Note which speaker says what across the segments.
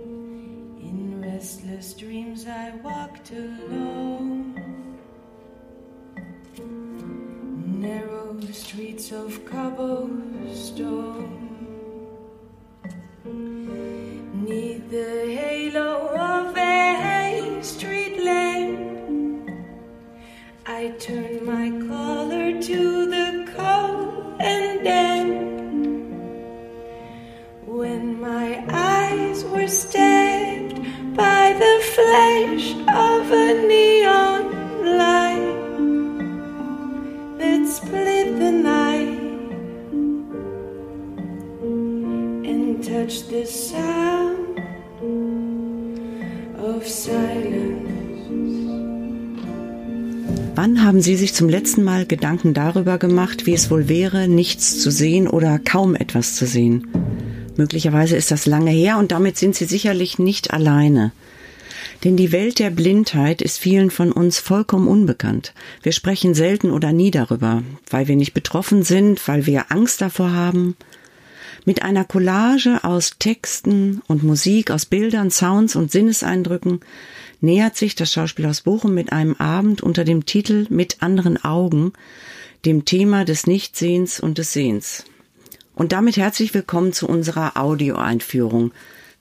Speaker 1: In restless dreams I walked alone. Narrow streets of cobblestone. Flash of a neon light that split the night and touched the sound of silence.
Speaker 2: Wann haben Sie sich zum letzten Mal Gedanken darüber gemacht, wie es wohl wäre, nichts zu sehen oder kaum etwas zu sehen? Möglicherweise ist das lange her und damit sind Sie sicherlich nicht alleine. Denn die Welt der Blindheit ist vielen von uns vollkommen unbekannt. Wir sprechen selten oder nie darüber, weil wir nicht betroffen sind, weil wir Angst davor haben. Mit einer Collage aus Texten und Musik, aus Bildern, Sounds und Sinneseindrücken nähert sich das Schauspiel aus Bochum mit einem Abend unter dem Titel Mit anderen Augen, dem Thema des Nichtsehens und des Sehens. Und damit herzlich willkommen zu unserer Audioeinführung.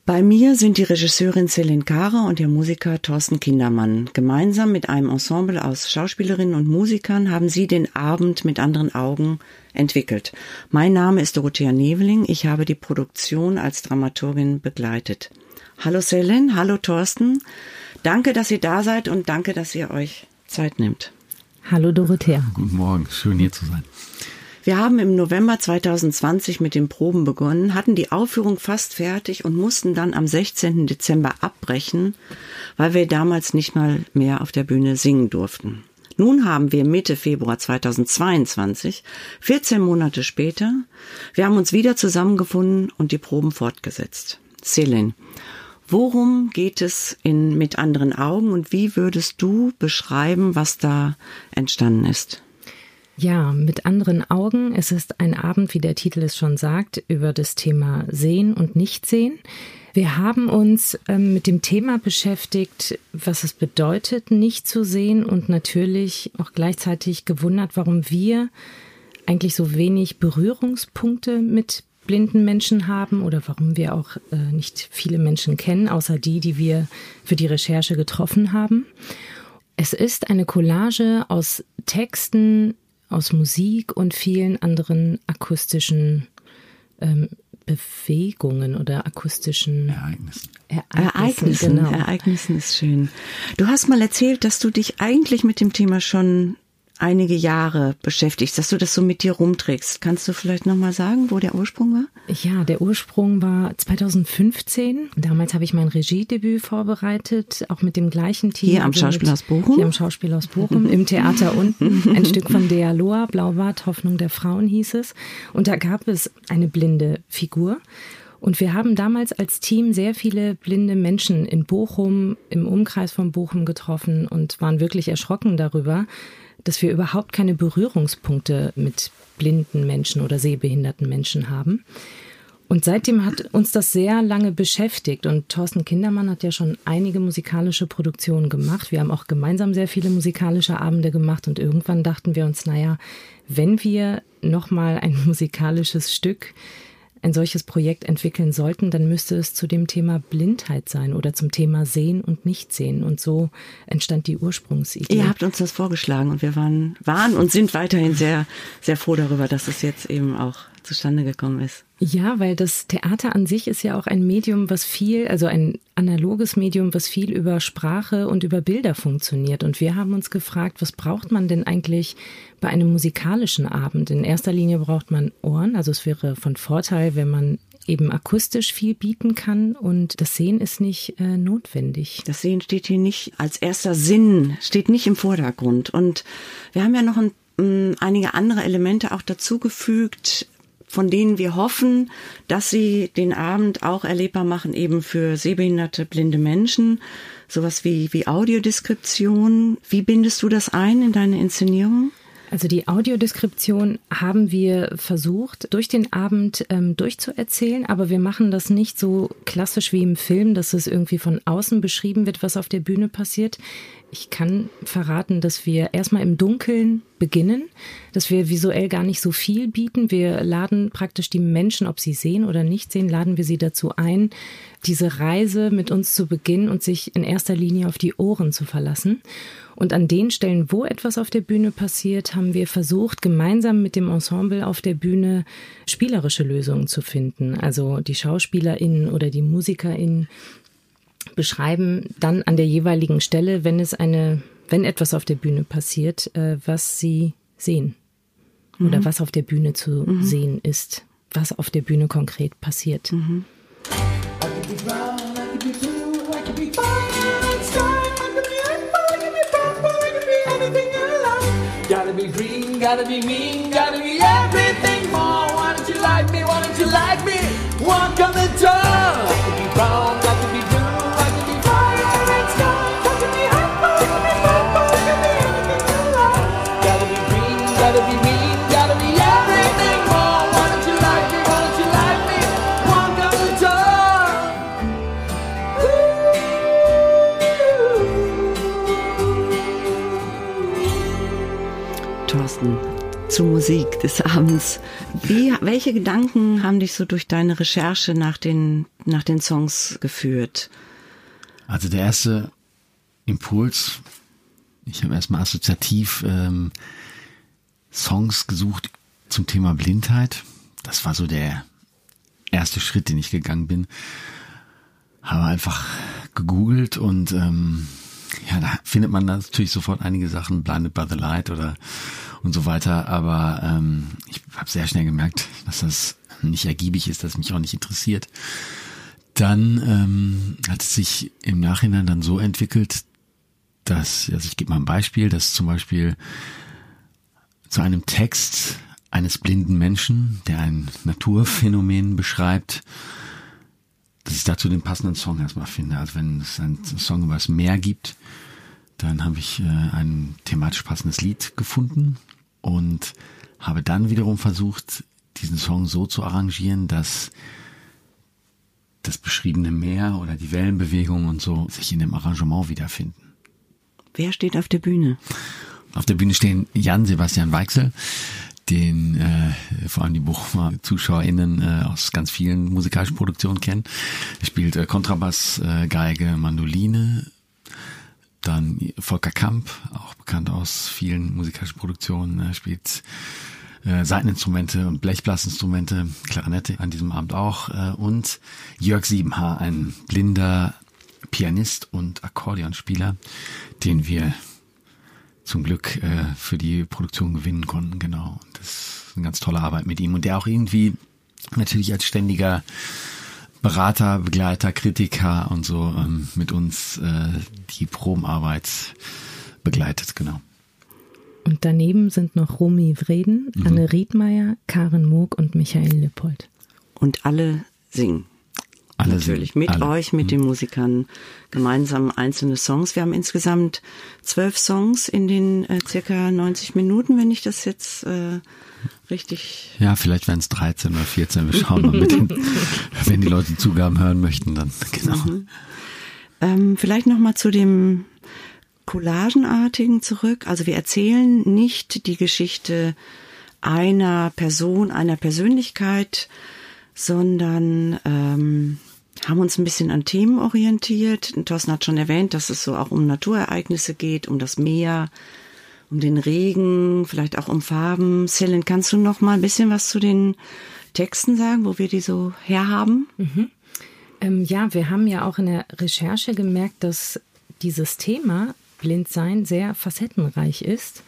Speaker 2: Bei mir sind die Regisseurin Celine Kara und der Musiker Thorsten Kindermann. Gemeinsam mit einem Ensemble aus Schauspielerinnen und Musikern haben sie den Abend mit anderen Augen entwickelt. Mein Name ist Dorothea Neveling. Ich habe die Produktion als Dramaturgin begleitet. Hallo Celine, hallo Thorsten. Danke, dass ihr da seid und danke, dass ihr euch Zeit nimmt.
Speaker 3: Hallo Dorothea.
Speaker 4: Guten Morgen, schön hier zu sein.
Speaker 2: Wir haben im November 2020 mit den Proben begonnen, hatten die Aufführung fast fertig und mussten dann am 16. Dezember abbrechen, weil wir damals nicht mal mehr auf der Bühne singen durften. Nun haben wir Mitte Februar 2022, 14 Monate später, wir haben uns wieder zusammengefunden und die Proben fortgesetzt. Celine, worum geht es in Mit anderen Augen und wie würdest du beschreiben, was da entstanden ist?
Speaker 3: Ja, mit anderen Augen. Es ist ein Abend, wie der Titel es schon sagt, über das Thema Sehen und Nichtsehen. Wir haben uns ähm, mit dem Thema beschäftigt, was es bedeutet, nicht zu sehen und natürlich auch gleichzeitig gewundert, warum wir eigentlich so wenig Berührungspunkte mit blinden Menschen haben oder warum wir auch äh, nicht viele Menschen kennen, außer die, die wir für die Recherche getroffen haben. Es ist eine Collage aus Texten, aus Musik und vielen anderen akustischen ähm, Bewegungen oder akustischen
Speaker 4: Ereignissen.
Speaker 3: Ereignissen.
Speaker 2: Ereignissen,
Speaker 3: genau.
Speaker 2: Ereignissen ist schön. Du hast mal erzählt, dass du dich eigentlich mit dem Thema schon einige Jahre beschäftigst, dass du das so mit dir rumträgst. Kannst du vielleicht noch mal sagen, wo der Ursprung war?
Speaker 3: Ja, der Ursprung war 2015. Damals habe ich mein Regiedebüt vorbereitet, auch mit dem gleichen Team.
Speaker 2: Hier am
Speaker 3: also
Speaker 2: Schauspielhaus Bochum?
Speaker 3: Hier am Schauspielhaus Bochum, im Theater unten. Ein Stück von Dea Loa, Blaubart, Hoffnung der Frauen hieß es. Und da gab es eine blinde Figur. Und wir haben damals als Team sehr viele blinde Menschen in Bochum, im Umkreis von Bochum getroffen und waren wirklich erschrocken darüber, dass wir überhaupt keine Berührungspunkte mit blinden Menschen oder sehbehinderten Menschen haben. Und seitdem hat uns das sehr lange beschäftigt. Und Thorsten Kindermann hat ja schon einige musikalische Produktionen gemacht. Wir haben auch gemeinsam sehr viele musikalische Abende gemacht. Und irgendwann dachten wir uns, naja, wenn wir nochmal ein musikalisches Stück, ein solches Projekt entwickeln sollten, dann müsste es zu dem Thema Blindheit sein oder zum Thema Sehen und Nichtsehen. Und so entstand die Ursprungsidee.
Speaker 2: Ihr habt uns das vorgeschlagen und wir waren, waren und sind weiterhin sehr, sehr froh darüber, dass es jetzt eben auch zustande gekommen ist.
Speaker 3: Ja, weil das Theater an sich ist ja auch ein Medium, was viel, also ein analoges Medium, was viel über Sprache und über Bilder funktioniert. Und wir haben uns gefragt, was braucht man denn eigentlich bei einem musikalischen Abend? In erster Linie braucht man Ohren, also es wäre von Vorteil, wenn man eben akustisch viel bieten kann und das Sehen ist nicht äh, notwendig.
Speaker 2: Das Sehen steht hier nicht als erster Sinn, steht nicht im Vordergrund. Und wir haben ja noch ein, einige andere Elemente auch dazugefügt, von denen wir hoffen, dass sie den Abend auch erlebbar machen, eben für sehbehinderte, blinde Menschen. Sowas wie, wie Audiodeskription. Wie bindest du das ein in deine Inszenierung?
Speaker 3: Also die Audiodeskription haben wir versucht, durch den Abend ähm, durchzuerzählen, aber wir machen das nicht so klassisch wie im Film, dass es irgendwie von außen beschrieben wird, was auf der Bühne passiert. Ich kann verraten, dass wir erstmal im Dunkeln beginnen, dass wir visuell gar nicht so viel bieten. Wir laden praktisch die Menschen, ob sie sehen oder nicht sehen, laden wir sie dazu ein, diese Reise mit uns zu beginnen und sich in erster Linie auf die Ohren zu verlassen. Und an den Stellen, wo etwas auf der Bühne passiert, haben wir versucht, gemeinsam mit dem Ensemble auf der Bühne spielerische Lösungen zu finden. Also die SchauspielerInnen oder die MusikerInnen beschreiben dann an der jeweiligen Stelle, wenn es eine, wenn etwas auf der Bühne passiert, äh, was sie sehen. Oder mhm. was auf der Bühne zu mhm. sehen ist. Was auf der Bühne konkret passiert. Mhm. Gotta be green, gotta be mean, gotta be everything more. Why don't you like me? Why don't you like me? Walk on the door.
Speaker 2: Zur Musik des Abends. Wie, welche Gedanken haben dich so durch deine Recherche nach den, nach den Songs geführt?
Speaker 4: Also der erste Impuls, ich habe erstmal assoziativ ähm, Songs gesucht zum Thema Blindheit. Das war so der erste Schritt, den ich gegangen bin. Habe einfach gegoogelt und ähm, ja, da findet man natürlich sofort einige Sachen, Blinded by the Light oder und so weiter. Aber ähm, ich habe sehr schnell gemerkt, dass das nicht ergiebig ist, dass mich auch nicht interessiert. Dann ähm, hat es sich im Nachhinein dann so entwickelt, dass, also ich gebe mal ein Beispiel, dass zum Beispiel zu einem Text eines blinden Menschen, der ein Naturphänomen beschreibt, dass ich dazu den passenden Song erstmal finde. Also wenn es einen Song über das Meer gibt, dann habe ich äh, ein thematisch passendes Lied gefunden und habe dann wiederum versucht, diesen Song so zu arrangieren, dass das beschriebene Meer oder die Wellenbewegung und so sich in dem Arrangement wiederfinden.
Speaker 2: Wer steht auf der Bühne?
Speaker 4: Auf der Bühne stehen Jan Sebastian Weichsel, den äh, vor allem die Bochumer ZuschauerInnen äh, aus ganz vielen musikalischen Produktionen kennen. Er spielt äh, Kontrabass, äh, Geige, Mandoline, dann Volker Kamp, auch bekannt aus vielen musikalischen Produktionen, er spielt äh, Seiteninstrumente und Blechblasinstrumente, Klarinette an diesem Abend auch. Äh, und Jörg Siebenhaar, ein blinder Pianist und Akkordeonspieler, den wir zum Glück äh, für die Produktion gewinnen konnten, genau. Und das ist eine ganz tolle Arbeit mit ihm. Und der auch irgendwie natürlich als ständiger Berater, Begleiter, Kritiker und so ähm, mit uns äh, die Probenarbeit begleitet, genau.
Speaker 3: Und daneben sind noch Romy Vreden, mhm. Anne Riedmeier, Karen Moog und Michael Lippold.
Speaker 2: Und alle singen. Alle Natürlich, singen. mit alle. euch, mit mhm. den Musikern gemeinsam einzelne Songs. Wir haben insgesamt zwölf Songs in den äh, circa 90 Minuten, wenn ich das jetzt äh, richtig.
Speaker 4: Ja, vielleicht werden es 13 oder 14. Wir schauen mal mit den, wenn die Leute Zugaben hören möchten, dann genau. Mhm.
Speaker 2: Ähm, vielleicht noch mal zu dem Collagenartigen zurück. Also wir erzählen nicht die Geschichte einer Person, einer Persönlichkeit, sondern ähm, haben uns ein bisschen an Themen orientiert. Thorsten hat schon erwähnt, dass es so auch um Naturereignisse geht, um das Meer, um den Regen, vielleicht auch um Farben. Céline, kannst du noch mal ein bisschen was zu den Texten sagen, wo wir die so herhaben?
Speaker 3: Mhm. Ähm, ja, wir haben ja auch in der Recherche gemerkt, dass dieses Thema Blindsein sehr facettenreich ist.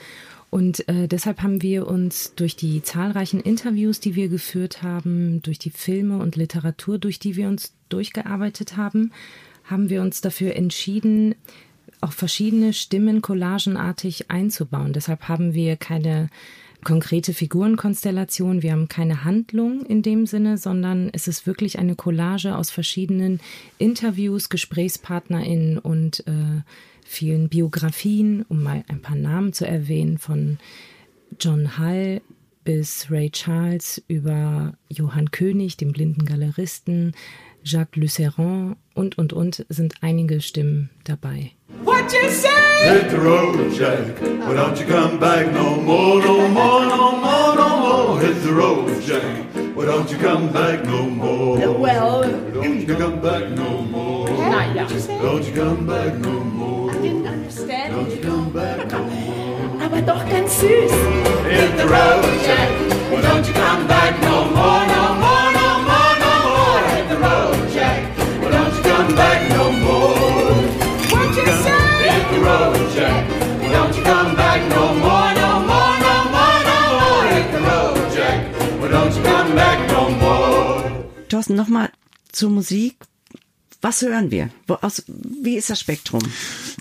Speaker 3: Und äh, deshalb haben wir uns durch die zahlreichen Interviews, die wir geführt haben, durch die Filme und Literatur, durch die wir uns durchgearbeitet haben, haben wir uns dafür entschieden, auch verschiedene Stimmen collagenartig einzubauen. Deshalb haben wir keine konkrete Figurenkonstellation, wir haben keine Handlung in dem Sinne, sondern es ist wirklich eine Collage aus verschiedenen Interviews, GesprächspartnerInnen und äh, vielen Biografien, um mal ein paar Namen zu erwähnen, von John Hall bis Ray Charles über Johann König, den blinden Galeristen, Jacques Luceron und, und, und sind einige Stimmen dabei. What you say? Hit the road, Jack. Why don't you come back no more, no more, no more, no more? Hit the road, Jack. Why don't you come back no more? Well, don't you come back no more? Naja. Don't you come back no more? I didn't understand. Don't you come back no more? Aber doch ganz süß. Hit the road, Jack. Why don't you come back no more, no more, no more, no more? Hit the road, Jack. Why don't you come back no more? What you say? Hit the road, Jack. Why don't you come back no more, no more, no more, no more? Hit the road, Jack. Why don't you come back no more? Thorsten, nochmal zur Musik. Was hören wir? Wo, aus, wie ist das Spektrum?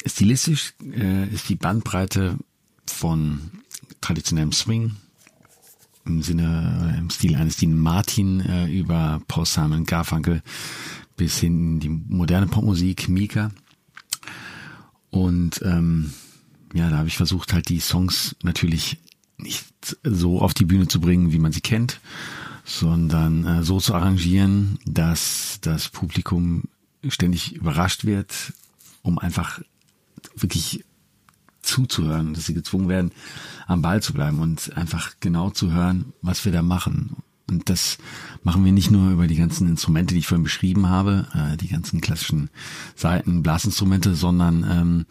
Speaker 4: Stilistisch äh, ist die Bandbreite von traditionellem Swing im Sinne, äh, im Stil eines Dean Martin äh, über Paul Simon Garfunkel bis hin in die moderne Popmusik, Mika. Und ähm, ja, da habe ich versucht, halt die Songs natürlich nicht so auf die Bühne zu bringen, wie man sie kennt, sondern äh, so zu arrangieren, dass das Publikum ständig überrascht wird, um einfach wirklich zuzuhören, dass sie gezwungen werden, am Ball zu bleiben und einfach genau zu hören, was wir da machen. Und das machen wir nicht nur über die ganzen Instrumente, die ich vorhin beschrieben habe, äh, die ganzen klassischen Seiten, Blasinstrumente, sondern ähm,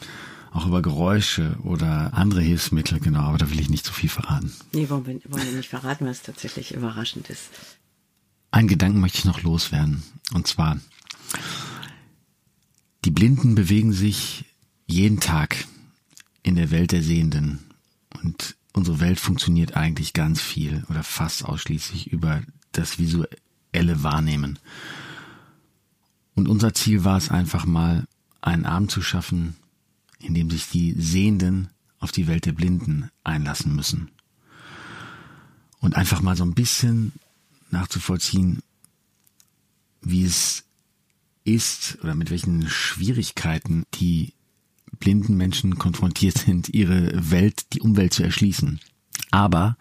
Speaker 4: auch über Geräusche oder andere Hilfsmittel, genau, aber da will ich nicht zu so viel verraten.
Speaker 2: Nee, wollen wir, wollen wir nicht verraten, was tatsächlich überraschend ist.
Speaker 4: Einen Gedanken möchte ich noch loswerden. Und zwar, die Blinden bewegen sich jeden Tag in der Welt der Sehenden. Und unsere Welt funktioniert eigentlich ganz viel oder fast ausschließlich über das visuelle Wahrnehmen. Und unser Ziel war es einfach mal, einen Abend zu schaffen, in dem sich die Sehenden auf die Welt der Blinden einlassen müssen. Und einfach mal so ein bisschen nachzuvollziehen, wie es ist oder mit welchen Schwierigkeiten die blinden Menschen konfrontiert sind, ihre Welt, die Umwelt zu erschließen. Aber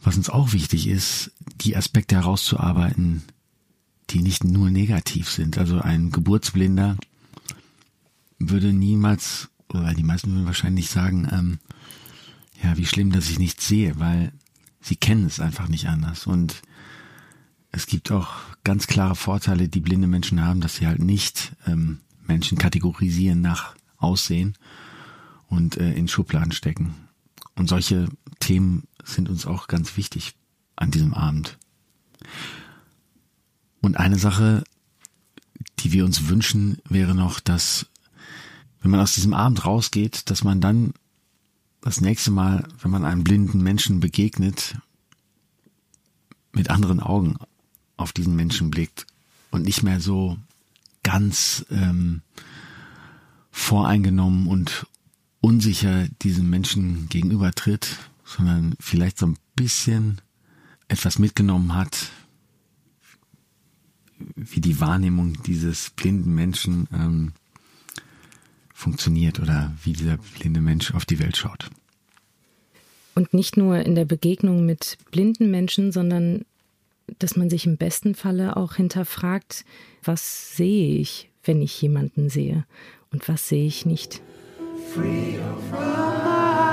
Speaker 4: was uns auch wichtig ist, die Aspekte herauszuarbeiten, die nicht nur negativ sind. Also ein Geburtsblinder würde niemals, oder die meisten würden wahrscheinlich sagen, ähm, ja, wie schlimm, dass ich nichts sehe, weil sie kennen es einfach nicht anders. Und es gibt auch ganz klare Vorteile, die blinde Menschen haben, dass sie halt nicht ähm, Menschen kategorisieren nach Aussehen und äh, in Schubladen stecken. Und solche Themen sind uns auch ganz wichtig an diesem Abend. Und eine Sache, die wir uns wünschen, wäre noch, dass wenn man aus diesem Abend rausgeht, dass man dann das nächste Mal, wenn man einem blinden Menschen begegnet, mit anderen Augen auf diesen Menschen blickt und nicht mehr so ganz ähm, voreingenommen und unsicher diesem Menschen gegenübertritt, sondern vielleicht so ein bisschen etwas mitgenommen hat, wie die Wahrnehmung dieses blinden Menschen ähm, funktioniert oder wie dieser blinde Mensch auf die Welt schaut.
Speaker 3: Und nicht nur in der Begegnung mit blinden Menschen, sondern dass man sich im besten Falle auch hinterfragt, was sehe ich, wenn ich jemanden sehe und was sehe ich nicht. Free
Speaker 1: black.